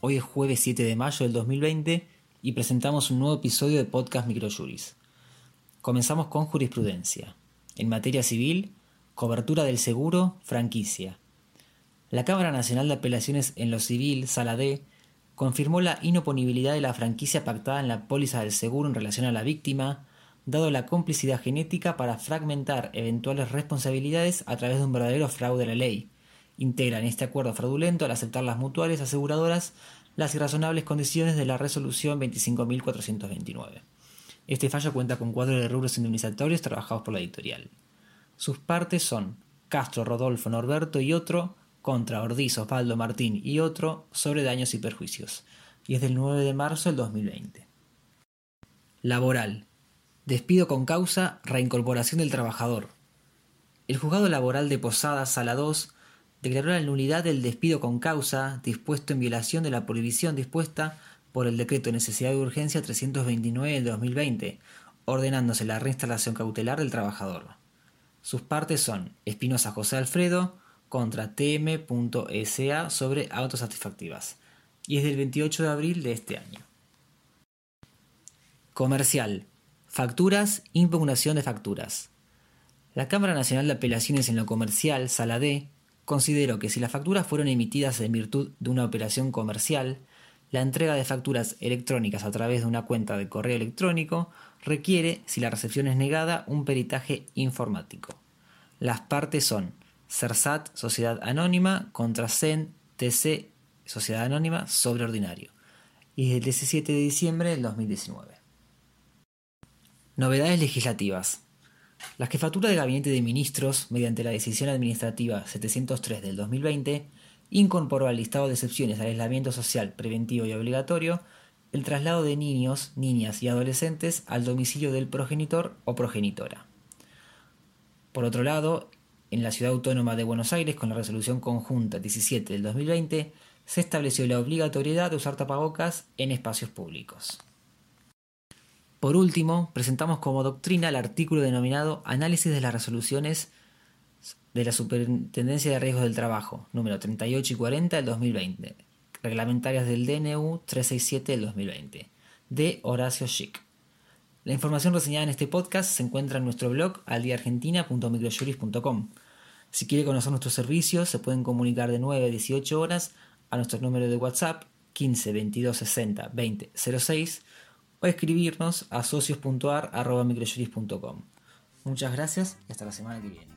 jueves 7 de mayo del 2020 y presentamos un nuevo episodio de Podcast Microjuris. Comenzamos con jurisprudencia. En materia civil, cobertura del seguro, franquicia. La Cámara Nacional de Apelaciones en lo Civil, Sala D, confirmó la inoponibilidad de la franquicia pactada en la póliza del seguro en relación a la víctima, dado la complicidad genética para fragmentar eventuales responsabilidades a través de un verdadero fraude a la ley. Integran este acuerdo fraudulento al aceptar las mutuales aseguradoras las irrazonables condiciones de la resolución 25.429. Este fallo cuenta con cuadro de rubros indemnizatorios trabajados por la editorial. Sus partes son Castro, Rodolfo, Norberto y otro contra Ordiz, Osvaldo, Martín y otro sobre daños y perjuicios. Y es del 9 de marzo del 2020. Laboral. Despido con causa, reincorporación del trabajador. El juzgado laboral de Posadas, Sala 2, declaró la nulidad del despido con causa dispuesto en violación de la prohibición dispuesta por el decreto de necesidad de urgencia 329 del 2020, ordenándose la reinstalación cautelar del trabajador. Sus partes son Espinosa José Alfredo, contra tm.sa sobre autosatisfactivas y es del 28 de abril de este año. Comercial. Facturas, impugnación de facturas. La Cámara Nacional de Apelaciones en lo Comercial, Sala D, consideró que si las facturas fueron emitidas en virtud de una operación comercial, la entrega de facturas electrónicas a través de una cuenta de correo electrónico requiere, si la recepción es negada, un peritaje informático. Las partes son CERSAT, Sociedad Anónima, contra CEN, TC, Sociedad Anónima, sobre ordinario. Y es el 17 de diciembre del 2019. Novedades legislativas. La Jefatura de Gabinete de Ministros, mediante la decisión administrativa 703 del 2020, incorporó al listado de excepciones al aislamiento social preventivo y obligatorio el traslado de niños, niñas y adolescentes al domicilio del progenitor o progenitora. Por otro lado, en la Ciudad Autónoma de Buenos Aires, con la resolución conjunta 17 del 2020, se estableció la obligatoriedad de usar tapabocas en espacios públicos. Por último, presentamos como doctrina el artículo denominado Análisis de las resoluciones de la Superintendencia de Riesgos del Trabajo, número 38 y 40 del 2020, reglamentarias del DNU 367 del 2020, de Horacio Schick. La información reseñada en este podcast se encuentra en nuestro blog aldiargentina.microjuris.com. Si quiere conocer nuestros servicios, se pueden comunicar de 9 a 18 horas a nuestro número de WhatsApp 15 22 60 20 06 o escribirnos a socios.ar.microjuris.com. Muchas gracias y hasta la semana que viene.